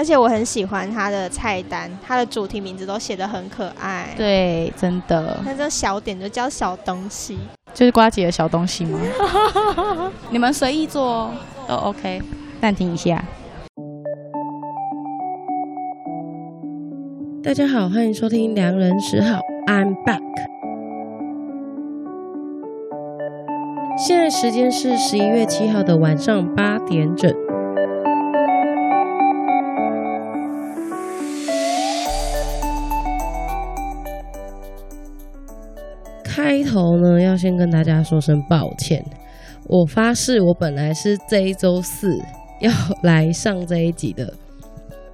而且我很喜欢它的菜单，它的主题名字都写得很可爱。对，真的。那这小点就叫小东西，就是瓜姐的小东西吗？你们随意做都 OK。暂停一下。大家好，欢迎收听《良人十号》，I'm back。现在时间是十一月七号的晚上八点整。头呢，要先跟大家说声抱歉。我发誓，我本来是这一周四要来上这一集的，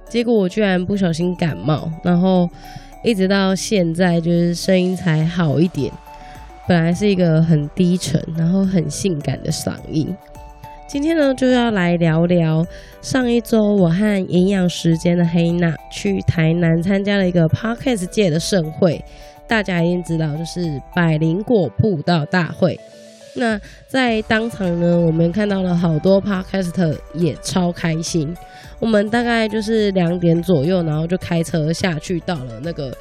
结果我居然不小心感冒，然后一直到现在就是声音才好一点。本来是一个很低沉，然后很性感的嗓音。今天呢，就要来聊聊上一周我和营养时间的黑娜去台南参加了一个 Podcast 界的盛会。大家一定知道，就是百灵果布道大会。那在当场呢，我们看到了好多 Podcaster 也超开心。我们大概就是两点左右，然后就开车下去到了那个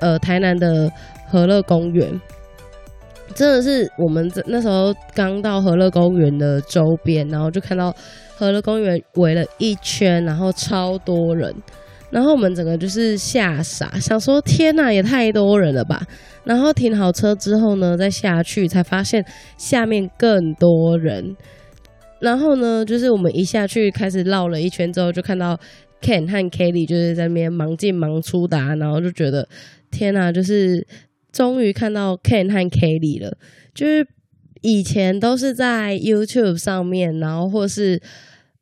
呃台南的和乐公园。真的是我们那时候刚到和乐公园的周边，然后就看到和乐公园围了一圈，然后超多人。然后我们整个就是吓傻，想说天哪，也太多人了吧！然后停好车之后呢，再下去才发现下面更多人。然后呢，就是我们一下去开始绕了一圈之后，就看到 Ken 和 Kelly 就是在那边忙进忙出的，然后就觉得天哪，就是终于看到 Ken 和 Kelly 了。就是以前都是在 YouTube 上面，然后或是。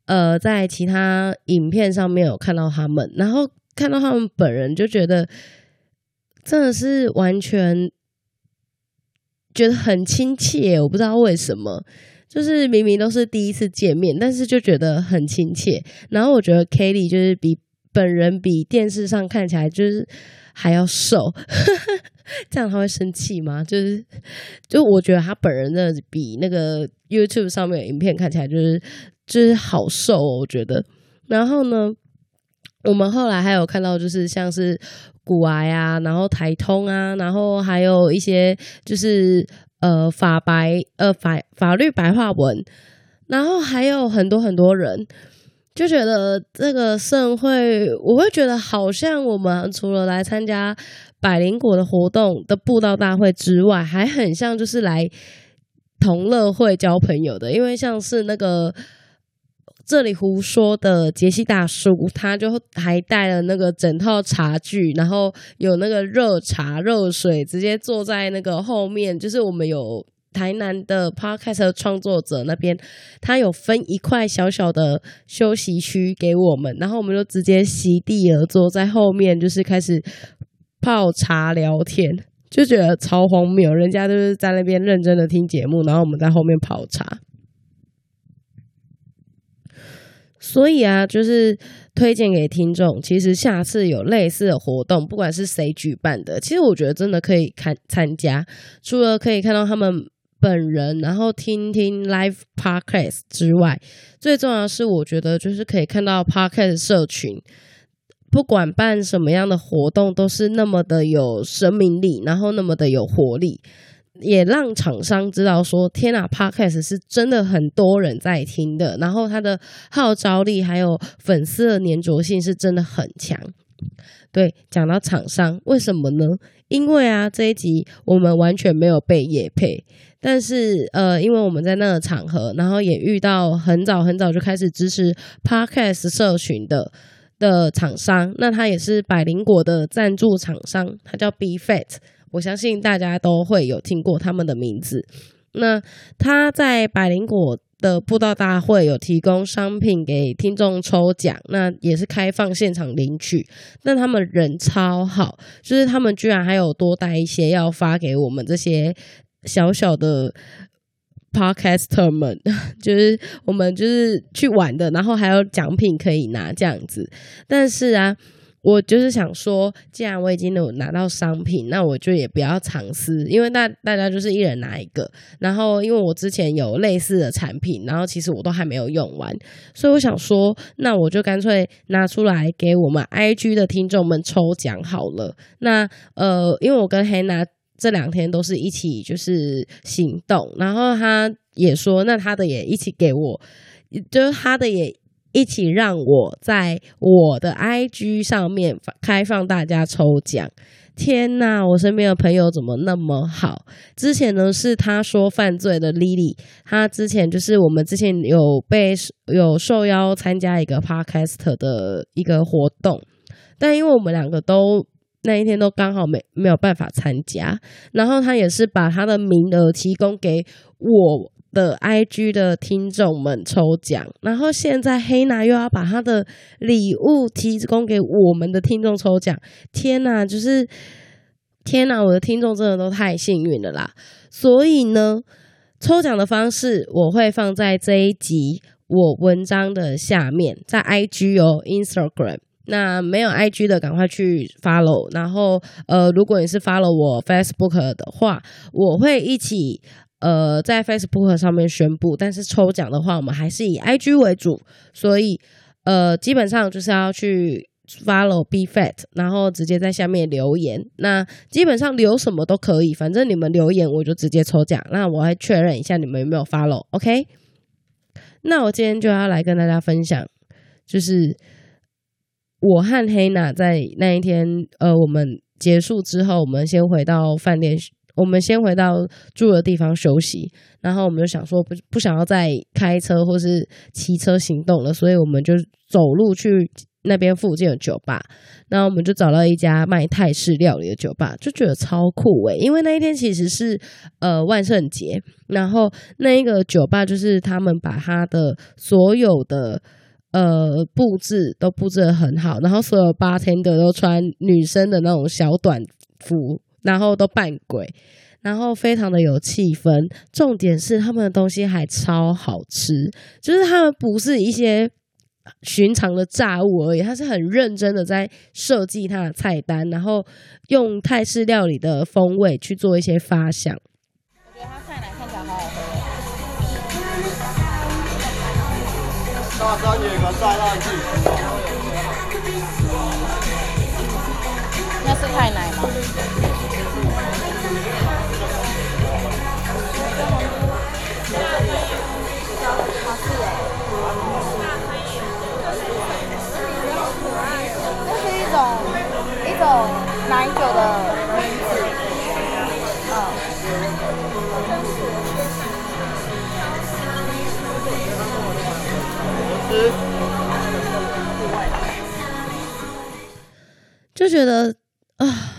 呃，在其他影片上面有看到他们，然后看到他们本人，就觉得真的是完全觉得很亲切。我不知道为什么，就是明明都是第一次见面，但是就觉得很亲切。然后我觉得 Kelly 就是比本人比电视上看起来就是还要瘦，这样他会生气吗？就是就我觉得他本人的比那个 YouTube 上面的影片看起来就是。就是好瘦哦，我觉得。然后呢，我们后来还有看到，就是像是股癌啊，然后台通啊，然后还有一些就是呃法白呃法法律白话文，然后还有很多很多人，就觉得这个盛会，我会觉得好像我们除了来参加百灵果的活动的布道大会之外，还很像就是来同乐会交朋友的，因为像是那个。这里胡说的杰西大叔，他就还带了那个整套茶具，然后有那个热茶、热水，直接坐在那个后面。就是我们有台南的 Podcast 创作者那边，他有分一块小小的休息区给我们，然后我们就直接席地而坐在后面，就是开始泡茶聊天，就觉得超荒谬。人家就是在那边认真的听节目，然后我们在后面泡茶。所以啊，就是推荐给听众。其实下次有类似的活动，不管是谁举办的，其实我觉得真的可以看参加。除了可以看到他们本人，然后听听 live podcast 之外，最重要的是，我觉得就是可以看到 podcast 社群，不管办什么样的活动，都是那么的有生命力，然后那么的有活力。也让厂商知道说，天啊，Podcast 是真的很多人在听的，然后它的号召力还有粉丝的粘着性是真的很强。对，讲到厂商，为什么呢？因为啊，这一集我们完全没有被业配，但是呃，因为我们在那个场合，然后也遇到很早很早就开始支持 Podcast 社群的的厂商，那他也是百灵果的赞助厂商，他叫 Be Fat。我相信大家都会有听过他们的名字。那他在百灵果的布道大会有提供商品给听众抽奖，那也是开放现场领取。那他们人超好，就是他们居然还有多带一些要发给我们这些小小的 podcaster 们，就是我们就是去玩的，然后还有奖品可以拿这样子。但是啊。我就是想说，既然我已经有拿到商品，那我就也不要尝试，因为大大家就是一人拿一个。然后，因为我之前有类似的产品，然后其实我都还没有用完，所以我想说，那我就干脆拿出来给我们 IG 的听众们抽奖好了。那呃，因为我跟 Hanna 这两天都是一起就是行动，然后他也说，那他的也一起给我，就是他的也。一起让我在我的 IG 上面开放大家抽奖。天呐，我身边的朋友怎么那么好？之前呢是他说犯罪的 Lily，他之前就是我们之前有被有受邀参加一个 Podcast 的一个活动，但因为我们两个都那一天都刚好没没有办法参加，然后他也是把他的名额提供给我。的 IG 的听众们抽奖，然后现在黑娜又要把她的礼物提供给我们的听众抽奖，天哪，就是天哪，我的听众真的都太幸运了啦！所以呢，抽奖的方式我会放在这一集我文章的下面，在 IG 哦，Instagram。那没有 IG 的赶快去 follow，然后呃，如果你是 follow 我 Facebook 的话，我会一起。呃，在 Facebook 上面宣布，但是抽奖的话，我们还是以 IG 为主，所以呃，基本上就是要去 follow Be Fat，然后直接在下面留言。那基本上留什么都可以，反正你们留言我就直接抽奖。那我还确认一下你们有没有 follow，OK？那我今天就要来跟大家分享，就是我和黑娜在那一天，呃，我们结束之后，我们先回到饭店。我们先回到住的地方休息，然后我们就想说不不想要再开车或是骑车行动了，所以我们就走路去那边附近的酒吧。然后我们就找到一家卖泰式料理的酒吧，就觉得超酷诶，因为那一天其实是呃万圣节，然后那一个酒吧就是他们把他的所有的呃布置都布置得很好，然后所有八天的都穿女生的那种小短服。然后都扮鬼，然后非常的有气氛。重点是他们的东西还超好吃，就是他们不是一些寻常的炸物而已，他是很认真的在设计他的菜单，然后用泰式料理的风味去做一些发想。我觉得他菜奶看起来好好喝。大三元个炸辣鸡，那是泰奶吗？觉得啊。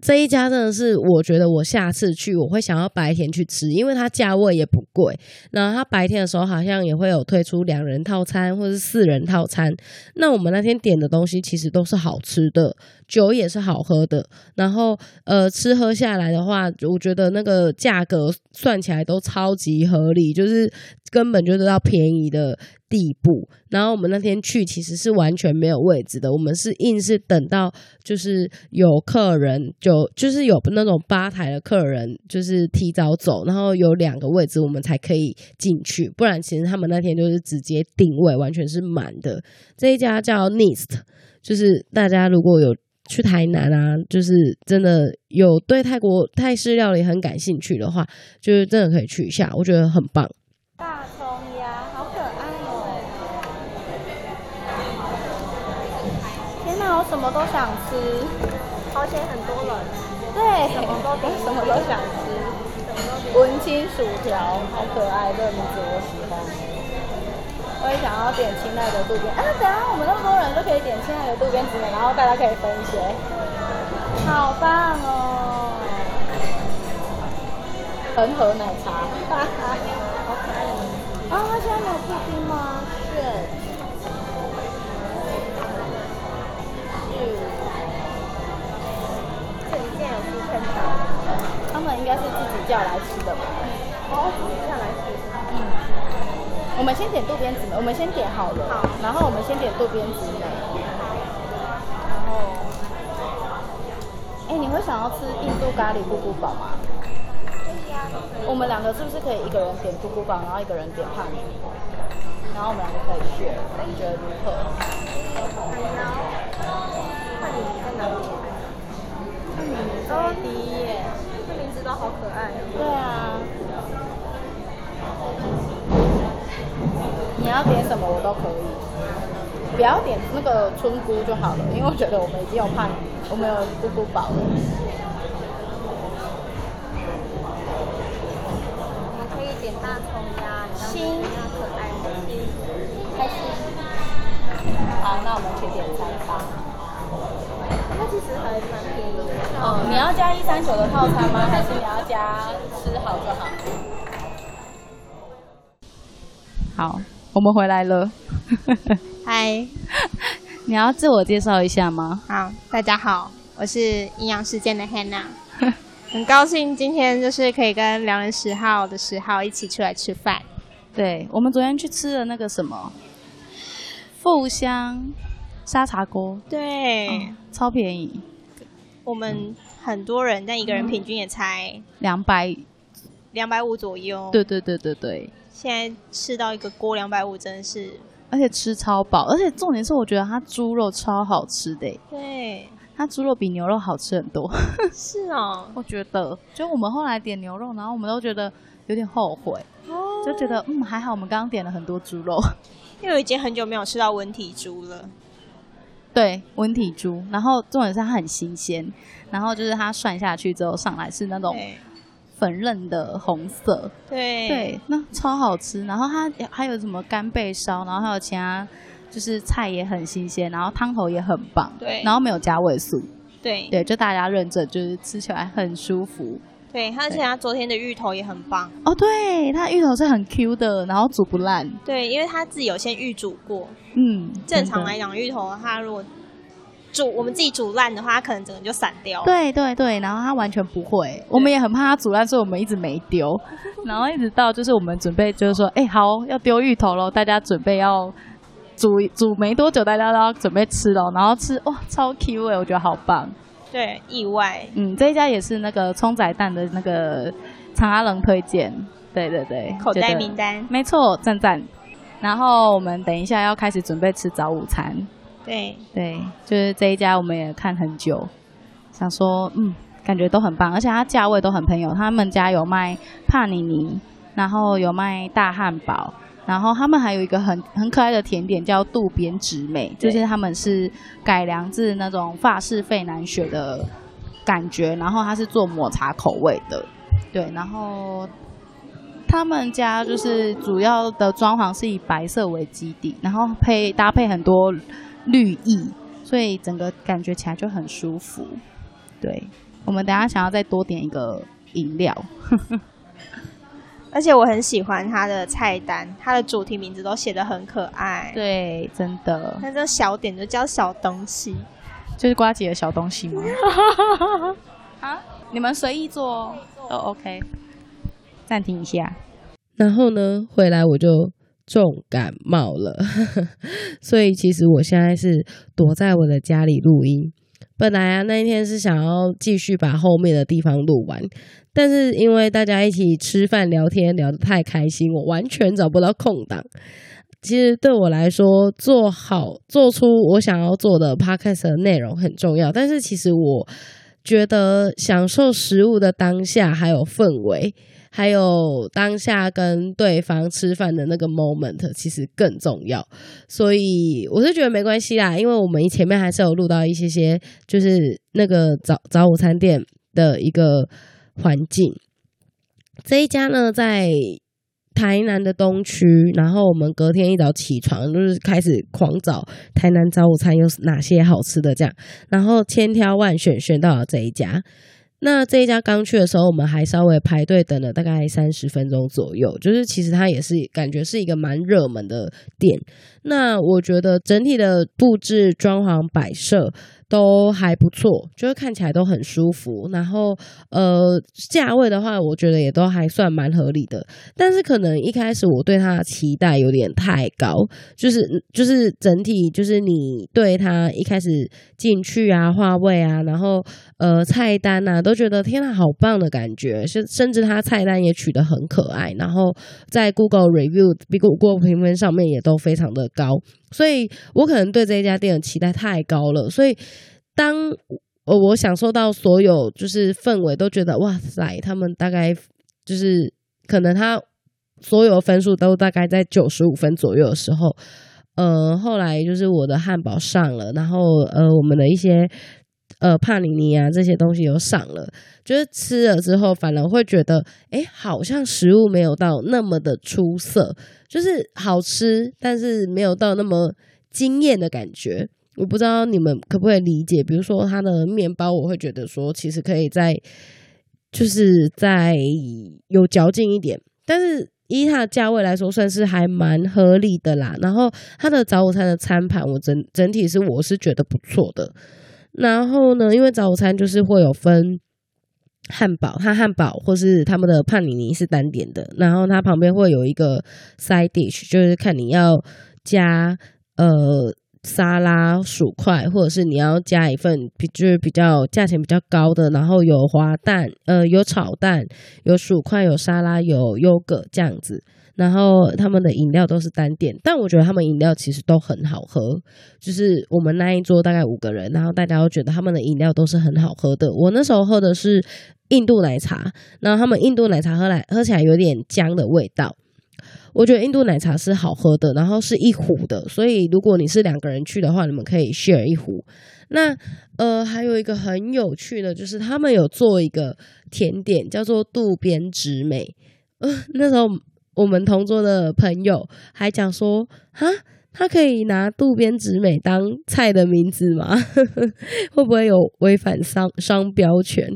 这一家真的是，我觉得我下次去我会想要白天去吃，因为它价位也不贵。然后它白天的时候好像也会有推出两人套餐或者是四人套餐。那我们那天点的东西其实都是好吃的，酒也是好喝的。然后呃，吃喝下来的话，我觉得那个价格算起来都超级合理，就是根本就得到便宜的地步，然后我们那天去其实是完全没有位置的，我们是硬是等到就是有客人就就是有那种吧台的客人就是提早走，然后有两个位置我们才可以进去，不然其实他们那天就是直接定位，完全是满的。这一家叫 Nist，就是大家如果有去台南啊，就是真的有对泰国泰式料理很感兴趣的话，就是真的可以去一下，我觉得很棒。我什么都想吃，而且很多人，对，什么都什么都想吃，文青薯条，好可爱，这个名字我喜欢。我也想要点亲爱的渡边，啊，等下我们那么多人都可以点亲爱的渡边直美，然后大家可以分一些，好棒哦！恒河奶茶，哈哈，好可爱哦！啊，现在没有布丁吗？们应该是自己叫来吃的吧？哦，自己叫来吃。嗯。我们先点渡边直美，我们先点好了。好。然后我们先点渡边直美。后，哎，你会想要吃印度咖喱咕咕堡吗？我们两个是不是可以一个人点咕咕堡，然后一个人点帕尼尼，然后我们两个可以选，你觉得如何？帕尼尼在哪里？帕尼尼在好可爱。对啊。你要点什么我都可以，不要点那个春菇就好了，因为我觉得我们已经有帕尼尼，我们有咕咕堡了。大葱鸭，心，可爱开心。好，那我们去点餐吧。那其实还蛮便宜的。哦，你要加一三九的套餐吗？还是你要加吃好就好？好，我们回来了。嗨，你要自我介绍一下吗？好，大家好，我是营养世界的 Hannah。很高兴今天就是可以跟良人十号的十号一起出来吃饭。对，我们昨天去吃了那个什么富香沙茶锅，对、哦，超便宜。我们很多人，但一个人平均也才两百两百五左右。对对对对对。现在吃到一个锅两百五，真的是，而且吃超饱，而且重点是我觉得它猪肉超好吃的。对。它猪肉比牛肉好吃很多，是哦，我觉得，就我们后来点牛肉，然后我们都觉得有点后悔，哦、就觉得嗯还好，我们刚刚点了很多猪肉，因为我已经很久没有吃到温体猪了。对，温体猪，然后重点是它很新鲜，然后就是它涮下去之后上来是那种粉嫩的红色，对对，那超好吃。然后它还有什么干贝烧，然后还有其他。就是菜也很新鲜，然后汤头也很棒，对，然后没有加味素，对对，就大家认证，就是吃起来很舒服，对，而且他昨天的芋头也很棒，哦，对，他芋头是很 Q 的，然后煮不烂，对，因为他自己有先预煮过，嗯，正常来讲芋头它如果煮我们自己煮烂的话，它可能整个就散掉，对对对，然后它完全不会，我们也很怕它煮烂，所以我们一直没丢，然后一直到就是我们准备就是说，哎，好，要丢芋头喽，大家准备要。煮煮没多久，大家都要准备吃了，然后吃哇，超 Q 味，我觉得好棒。对，意外。嗯，这一家也是那个葱仔蛋的那个长阿冷推荐。对对对，口袋名单。没错，赞赞。然后我们等一下要开始准备吃早午餐。对对，就是这一家我们也看很久，想说嗯，感觉都很棒，而且它价位都很朋友。他们家有卖帕尼尼，然后有卖大汉堡。然后他们还有一个很很可爱的甜点，叫渡边直美，就是他们是改良自那种法式费南雪的感觉，然后它是做抹茶口味的，对，然后他们家就是主要的装潢是以白色为基底，然后配搭配很多绿意，所以整个感觉起来就很舒服。对，我们等下想要再多点一个饮料。而且我很喜欢它的菜单，它的主题名字都写得很可爱。对，真的。那这小点就叫小东西，就是瓜姐的小东西吗？啊，你们随意做都 OK。暂停一下，然后呢，回来我就重感冒了，所以其实我现在是躲在我的家里录音。本来啊，那一天是想要继续把后面的地方录完，但是因为大家一起吃饭聊天聊得太开心，我完全找不到空档。其实对我来说，做好做出我想要做的 podcast 的内容很重要，但是其实我觉得享受食物的当下还有氛围。还有当下跟对方吃饭的那个 moment，其实更重要，所以我是觉得没关系啦，因为我们前面还是有录到一些些，就是那个早早午餐店的一个环境。这一家呢，在台南的东区，然后我们隔天一早起床就是开始狂找台南早午餐有哪些好吃的，这样，然后千挑万选选到了这一家。那这一家刚去的时候，我们还稍微排队等了大概三十分钟左右，就是其实它也是感觉是一个蛮热门的店。那我觉得整体的布置、装潢、摆设都还不错，就是看起来都很舒服。然后呃，价位的话，我觉得也都还算蛮合理的。但是可能一开始我对它的期待有点太高，就是就是整体就是你对它一开始进去啊，话位啊，然后呃菜单啊，都觉得天啊，好棒的感觉。甚甚至它菜单也取得很可爱，然后在 Google Review、Google 评分上面也都非常的高。所以我可能对这一家店的期待太高了，所以当我我享受到所有就是氛围，都觉得哇塞，他们大概就是可能他所有分数都大概在九十五分左右的时候，呃，后来就是我的汉堡上了，然后呃，我们的一些呃帕尼尼啊这些东西有上了，就是吃了之后，反而会觉得哎，好像食物没有到那么的出色。就是好吃，但是没有到那么惊艳的感觉。我不知道你们可不可以理解？比如说它的面包，我会觉得说其实可以再就是再有嚼劲一点。但是依它的价位来说，算是还蛮合理的啦。然后它的早午餐的餐盘，我整整体是我是觉得不错的。然后呢，因为早餐就是会有分。汉堡，它汉堡或是他们的帕尼尼是单点的，然后它旁边会有一个 side dish，就是看你要加呃沙拉、薯块，或者是你要加一份比就是比较价钱比较高的，然后有滑蛋，呃有炒蛋，有薯块，有沙拉，有优格这样子。然后他们的饮料都是单点，但我觉得他们饮料其实都很好喝。就是我们那一桌大概五个人，然后大家都觉得他们的饮料都是很好喝的。我那时候喝的是印度奶茶，然后他们印度奶茶喝来喝起来有点姜的味道。我觉得印度奶茶是好喝的，然后是一壶的，所以如果你是两个人去的话，你们可以 share 一壶。那呃，还有一个很有趣的，就是他们有做一个甜点，叫做渡边直美。呃，那时候。我们同桌的朋友还讲说，哈，他可以拿渡边直美当菜的名字吗？会不会有违反商商标权？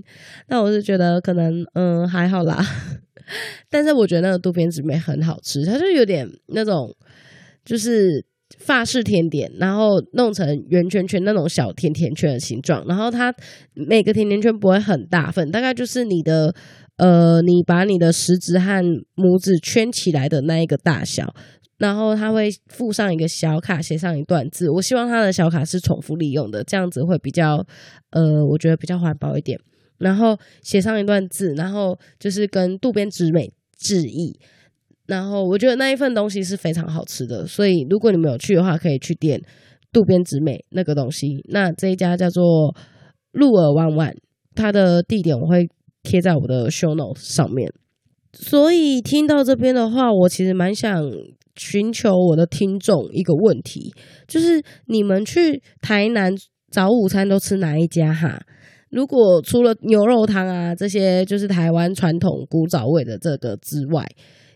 那我是觉得可能，嗯，还好啦。但是我觉得那个渡边直美很好吃，它就有点那种，就是法式甜点，然后弄成圆圈圈那种小甜甜圈的形状，然后它每个甜甜圈不会很大份，大概就是你的。呃，你把你的食指和拇指圈起来的那一个大小，然后他会附上一个小卡，写上一段字。我希望他的小卡是重复利用的，这样子会比较，呃，我觉得比较环保一点。然后写上一段字，然后就是跟渡边直美致意。然后我觉得那一份东西是非常好吃的，所以如果你们有去的话，可以去点渡边直美那个东西。那这一家叫做鹿耳万万，它的地点我会。贴在我的 show notes 上面，所以听到这边的话，我其实蛮想寻求我的听众一个问题，就是你们去台南早午餐都吃哪一家哈？如果除了牛肉汤啊这些，就是台湾传统古早味的这个之外，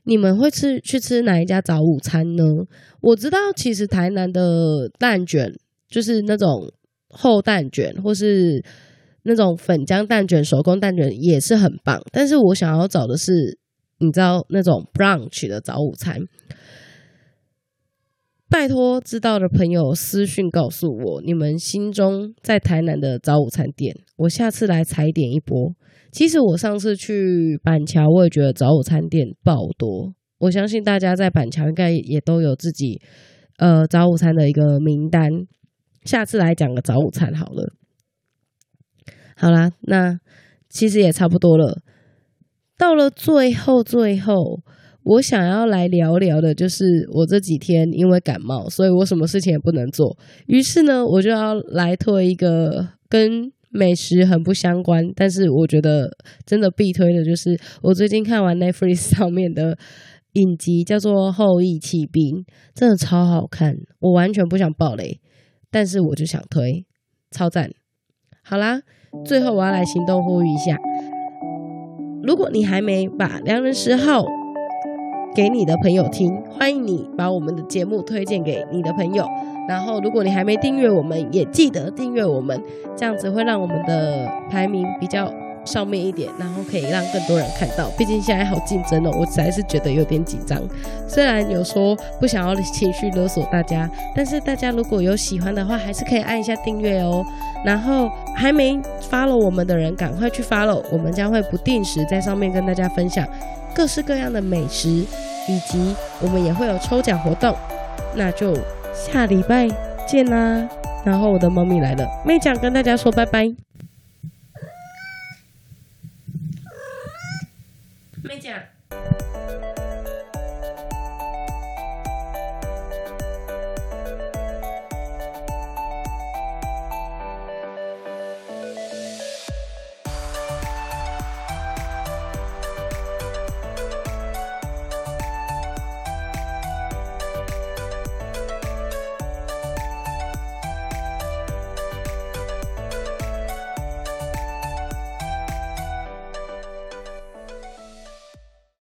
你们会吃去吃哪一家早午餐呢？我知道其实台南的蛋卷就是那种厚蛋卷，或是。那种粉浆蛋卷、手工蛋卷也是很棒，但是我想要找的是，你知道那种 brunch 的早午餐。拜托，知道的朋友私讯告诉我，你们心中在台南的早午餐店，我下次来踩点一波。其实我上次去板桥，我也觉得早午餐店爆多。我相信大家在板桥应该也都有自己呃早午餐的一个名单。下次来讲个早午餐好了。好啦，那其实也差不多了。到了最后，最后，我想要来聊聊的，就是我这几天因为感冒，所以我什么事情也不能做。于是呢，我就要来推一个跟美食很不相关，但是我觉得真的必推的，就是我最近看完 Netflix 上面的影集，叫做《后翼弃兵》，真的超好看。我完全不想爆雷，但是我就想推，超赞。好啦。最后，我要来行动呼吁一下：如果你还没把《良人十号》给你的朋友听，欢迎你把我们的节目推荐给你的朋友。然后，如果你还没订阅我们，也记得订阅我们，这样子会让我们的排名比较上面一点，然后可以让更多人看到。毕竟现在好竞争哦，我实在是觉得有点紧张。虽然有说不想要情绪勒索大家，但是大家如果有喜欢的话，还是可以按一下订阅哦。然后还没 follow 我们的人，赶快去 follow，我们将会不定时在上面跟大家分享各式各样的美食，以及我们也会有抽奖活动。那就下礼拜见啦！然后我的猫咪来了，妹酱跟大家说拜拜。妹酱。